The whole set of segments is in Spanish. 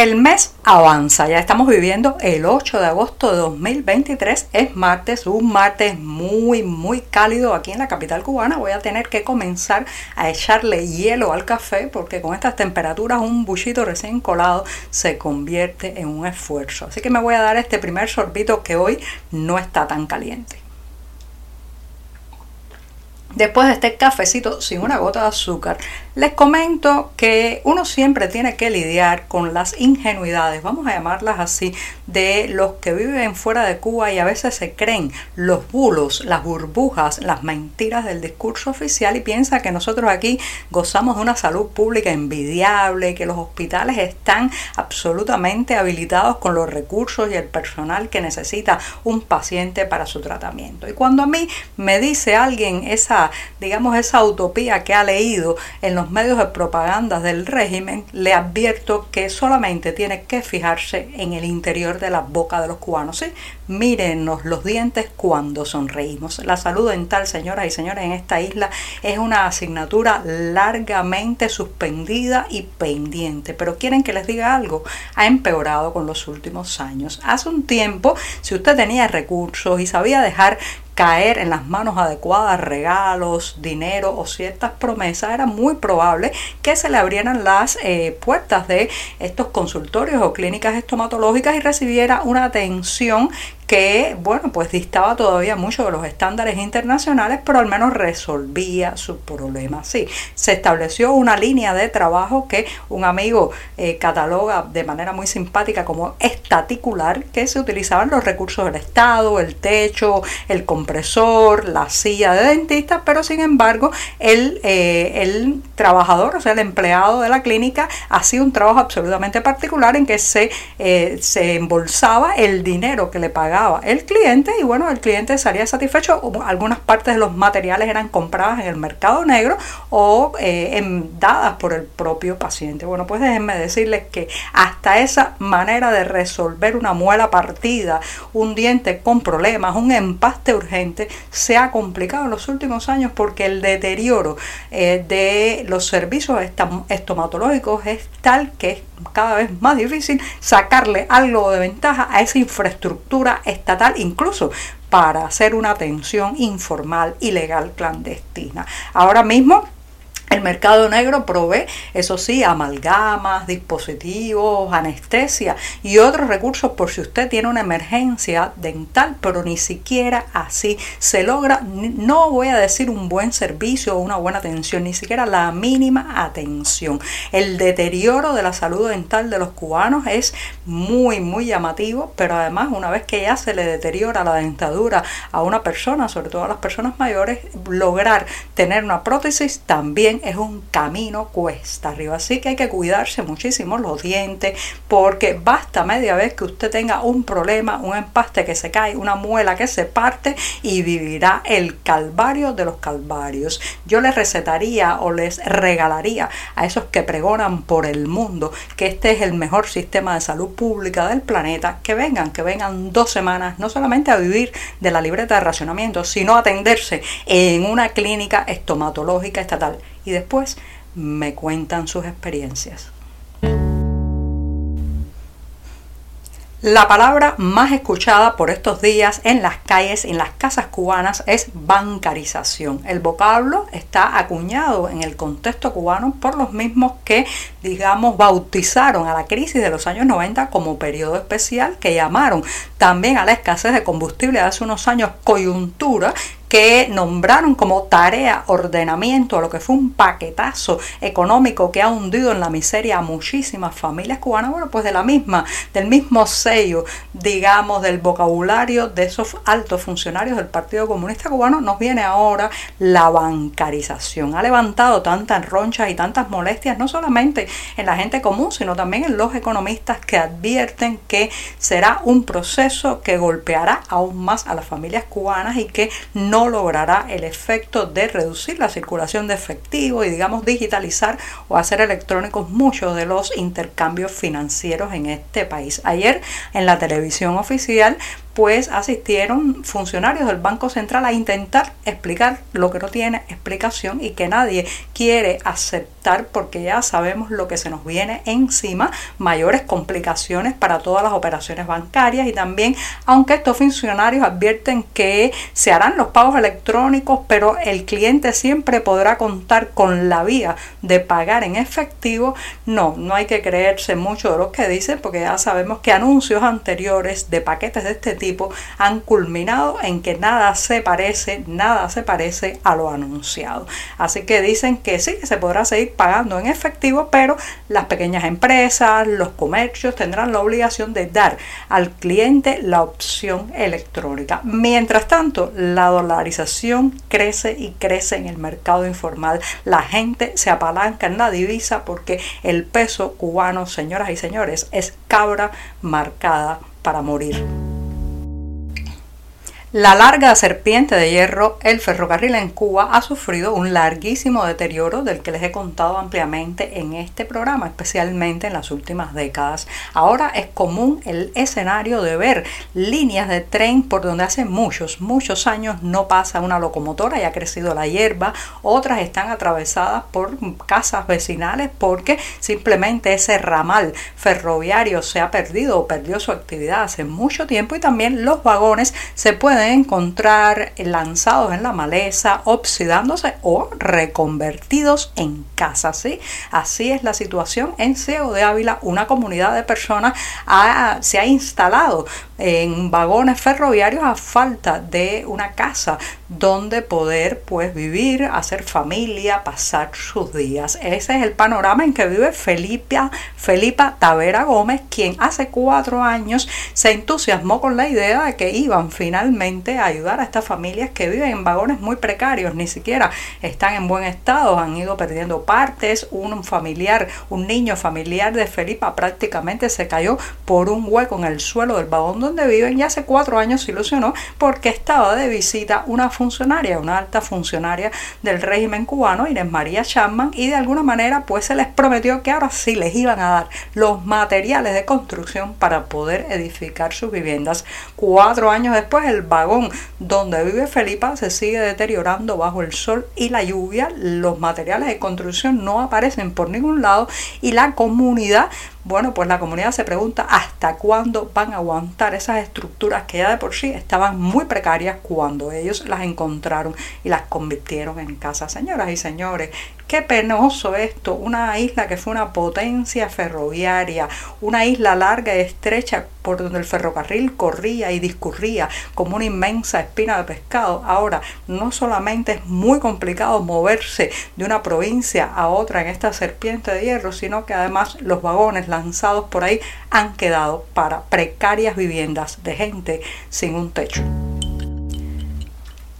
El mes avanza, ya estamos viviendo el 8 de agosto de 2023, es martes, un martes muy muy cálido aquí en la capital cubana, voy a tener que comenzar a echarle hielo al café porque con estas temperaturas un buchito recién colado se convierte en un esfuerzo, así que me voy a dar este primer sorbito que hoy no está tan caliente. Después de este cafecito sin una gota de azúcar, les comento que uno siempre tiene que lidiar con las ingenuidades, vamos a llamarlas así, de los que viven fuera de Cuba y a veces se creen los bulos, las burbujas, las mentiras del discurso oficial y piensa que nosotros aquí gozamos de una salud pública envidiable, que los hospitales están absolutamente habilitados con los recursos y el personal que necesita un paciente para su tratamiento. Y cuando a mí me dice alguien esa digamos, esa utopía que ha leído en los medios de propaganda del régimen, le advierto que solamente tiene que fijarse en el interior de la boca de los cubanos. ¿sí? Mírenos los dientes cuando sonreímos. La salud dental, señoras y señores, en esta isla es una asignatura largamente suspendida y pendiente. Pero quieren que les diga algo, ha empeorado con los últimos años. Hace un tiempo, si usted tenía recursos y sabía dejar caer en las manos adecuadas regalos, dinero o ciertas promesas, era muy probable que se le abrieran las eh, puertas de estos consultorios o clínicas estomatológicas y recibiera una atención que, bueno, pues distaba todavía mucho de los estándares internacionales, pero al menos resolvía su problema. Sí, se estableció una línea de trabajo que un amigo eh, cataloga de manera muy simpática como estaticular, que se utilizaban los recursos del Estado, el techo, el compresor, la silla de dentista, pero sin embargo el, eh, el trabajador, o sea, el empleado de la clínica, hacía un trabajo absolutamente particular en que se, eh, se embolsaba el dinero que le pagaba el cliente y bueno, el cliente salía satisfecho. Algunas partes de los materiales eran compradas en el mercado negro o eh, dadas por el propio paciente. Bueno, pues déjenme decirles que hasta esa manera de resolver una muela partida, un diente con problemas, un empaste urgente, se ha complicado en los últimos años porque el deterioro eh, de los servicios estomatológicos es tal que es cada vez más difícil sacarle algo de ventaja a esa infraestructura estatal, incluso para hacer una atención informal, ilegal, clandestina. Ahora mismo el mercado negro provee, eso sí, amalgamas, dispositivos, anestesia y otros recursos por si usted tiene una emergencia dental, pero ni siquiera así se logra, no voy a decir un buen servicio o una buena atención, ni siquiera la mínima atención. El deterioro de la salud dental de los cubanos es muy, muy llamativo, pero además una vez que ya se le deteriora la dentadura a una persona, sobre todo a las personas mayores, lograr tener una prótesis también es un camino cuesta arriba. Así que hay que cuidarse muchísimo los dientes porque basta media vez que usted tenga un problema, un empaste que se cae, una muela que se parte y vivirá el calvario de los calvarios. Yo les recetaría o les regalaría a esos que pregonan por el mundo que este es el mejor sistema de salud pública del planeta, que vengan, que vengan dos semanas, no solamente a vivir de la libreta de racionamiento, sino a atenderse en una clínica estomatológica estatal y después me cuentan sus experiencias. La palabra más escuchada por estos días en las calles, en las casas cubanas, es bancarización. El vocablo está acuñado en el contexto cubano por los mismos que, digamos, bautizaron a la crisis de los años 90 como periodo especial, que llamaron también a la escasez de combustible hace unos años coyuntura que nombraron como tarea ordenamiento a lo que fue un paquetazo económico que ha hundido en la miseria a muchísimas familias cubanas, bueno, pues de la misma, del mismo sello, digamos, del vocabulario de esos altos funcionarios del Partido Comunista Cubano, nos viene ahora la bancarización. Ha levantado tantas ronchas y tantas molestias, no solamente en la gente común, sino también en los economistas que advierten que será un proceso que golpeará aún más a las familias cubanas y que no no logrará el efecto de reducir la circulación de efectivo y digamos digitalizar o hacer electrónicos muchos de los intercambios financieros en este país. Ayer en la televisión oficial pues asistieron funcionarios del Banco Central a intentar explicar lo que no tiene explicación y que nadie quiere aceptar porque ya sabemos lo que se nos viene encima, mayores complicaciones para todas las operaciones bancarias y también, aunque estos funcionarios advierten que se harán los pagos electrónicos, pero el cliente siempre podrá contar con la vía de pagar en efectivo, no, no hay que creerse mucho de lo que dicen porque ya sabemos que anuncios anteriores de paquetes de este tipo han culminado en que nada se parece, nada se parece a lo anunciado. Así que dicen que sí, que se podrá seguir pagando en efectivo, pero las pequeñas empresas, los comercios tendrán la obligación de dar al cliente la opción electrónica. Mientras tanto, la dolarización crece y crece en el mercado informal. La gente se apalanca en la divisa porque el peso cubano, señoras y señores, es cabra marcada para morir. La larga serpiente de hierro, el ferrocarril en Cuba, ha sufrido un larguísimo deterioro del que les he contado ampliamente en este programa, especialmente en las últimas décadas. Ahora es común el escenario de ver líneas de tren por donde hace muchos, muchos años no pasa una locomotora y ha crecido la hierba, otras están atravesadas por casas vecinales porque simplemente ese ramal ferroviario se ha perdido o perdió su actividad hace mucho tiempo y también los vagones se pueden encontrar lanzados en la maleza, oxidándose o reconvertidos en casas. ¿sí? Así es la situación en Ciego de Ávila. Una comunidad de personas se ha instalado en vagones ferroviarios a falta de una casa donde poder pues vivir, hacer familia, pasar sus días. Ese es el panorama en que vive Felipa, Felipa Tavera Gómez, quien hace cuatro años se entusiasmó con la idea de que iban finalmente ayudar a estas familias que viven en vagones muy precarios, ni siquiera están en buen estado, han ido perdiendo partes, un familiar, un niño familiar de Felipa prácticamente se cayó por un hueco en el suelo del vagón donde viven y hace cuatro años se ilusionó porque estaba de visita una funcionaria, una alta funcionaria del régimen cubano, Inés María Chapman, y de alguna manera pues se les prometió que ahora sí les iban a dar los materiales de construcción para poder edificar sus viviendas. Cuatro años después el vagón donde vive Felipa se sigue deteriorando bajo el sol y la lluvia, los materiales de construcción no aparecen por ningún lado y la comunidad bueno, pues la comunidad se pregunta hasta cuándo van a aguantar esas estructuras que ya de por sí estaban muy precarias cuando ellos las encontraron y las convirtieron en casas. Señoras y señores, qué penoso esto, una isla que fue una potencia ferroviaria, una isla larga y estrecha por donde el ferrocarril corría y discurría como una inmensa espina de pescado. Ahora, no solamente es muy complicado moverse de una provincia a otra en esta serpiente de hierro, sino que además los vagones lanzados por ahí han quedado para precarias viviendas de gente sin un techo.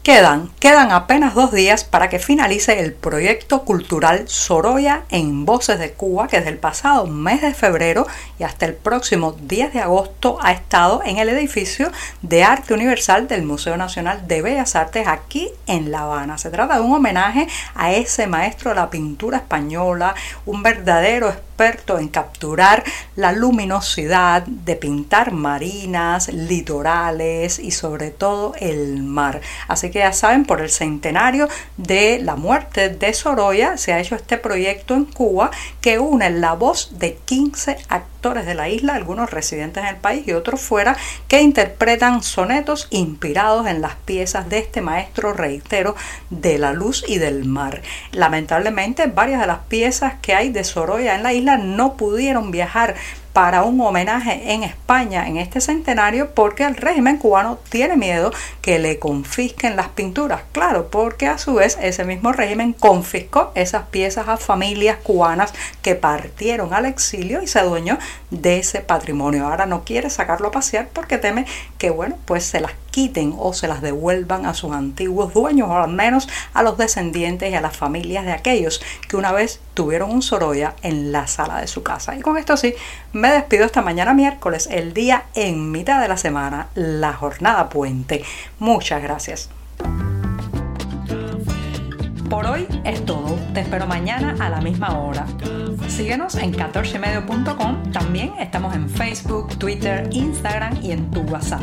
Quedan, quedan apenas dos días para que finalice el proyecto cultural Soroya en Voces de Cuba, que desde el pasado mes de febrero y hasta el próximo 10 de agosto ha estado en el edificio de Arte Universal del Museo Nacional de Bellas Artes aquí en La Habana. Se trata de un homenaje a ese maestro de la pintura española, un verdadero experto en capturar la luminosidad, de pintar marinas, litorales y sobre todo el mar. Así que ya saben, por el centenario de la muerte de Sorolla se ha hecho este proyecto en Cuba que une la voz de 15 actores de la isla, algunos residentes en el país y otros fuera, que interpretan sonetos inspirados en las piezas de este maestro, reitero, de la luz y del mar. Lamentablemente, varias de las piezas que hay de Sorolla en la isla no pudieron viajar para un homenaje en España en este centenario porque el régimen cubano tiene miedo que le confisquen las pinturas. Claro, porque a su vez ese mismo régimen confiscó esas piezas a familias cubanas que partieron al exilio y se adueñó de ese patrimonio. Ahora no quiere sacarlo a pasear porque teme que, bueno, pues se las quiten o se las devuelvan a sus antiguos dueños o al menos a los descendientes y a las familias de aquellos que una vez tuvieron un Sorolla en la sala de su casa. Y con esto sí, me despido esta mañana miércoles, el día en mitad de la semana, la jornada puente. Muchas gracias. Por hoy es todo. Te espero mañana a la misma hora. Síguenos en 14medio.com. También estamos en Facebook, Twitter, Instagram y en tu WhatsApp.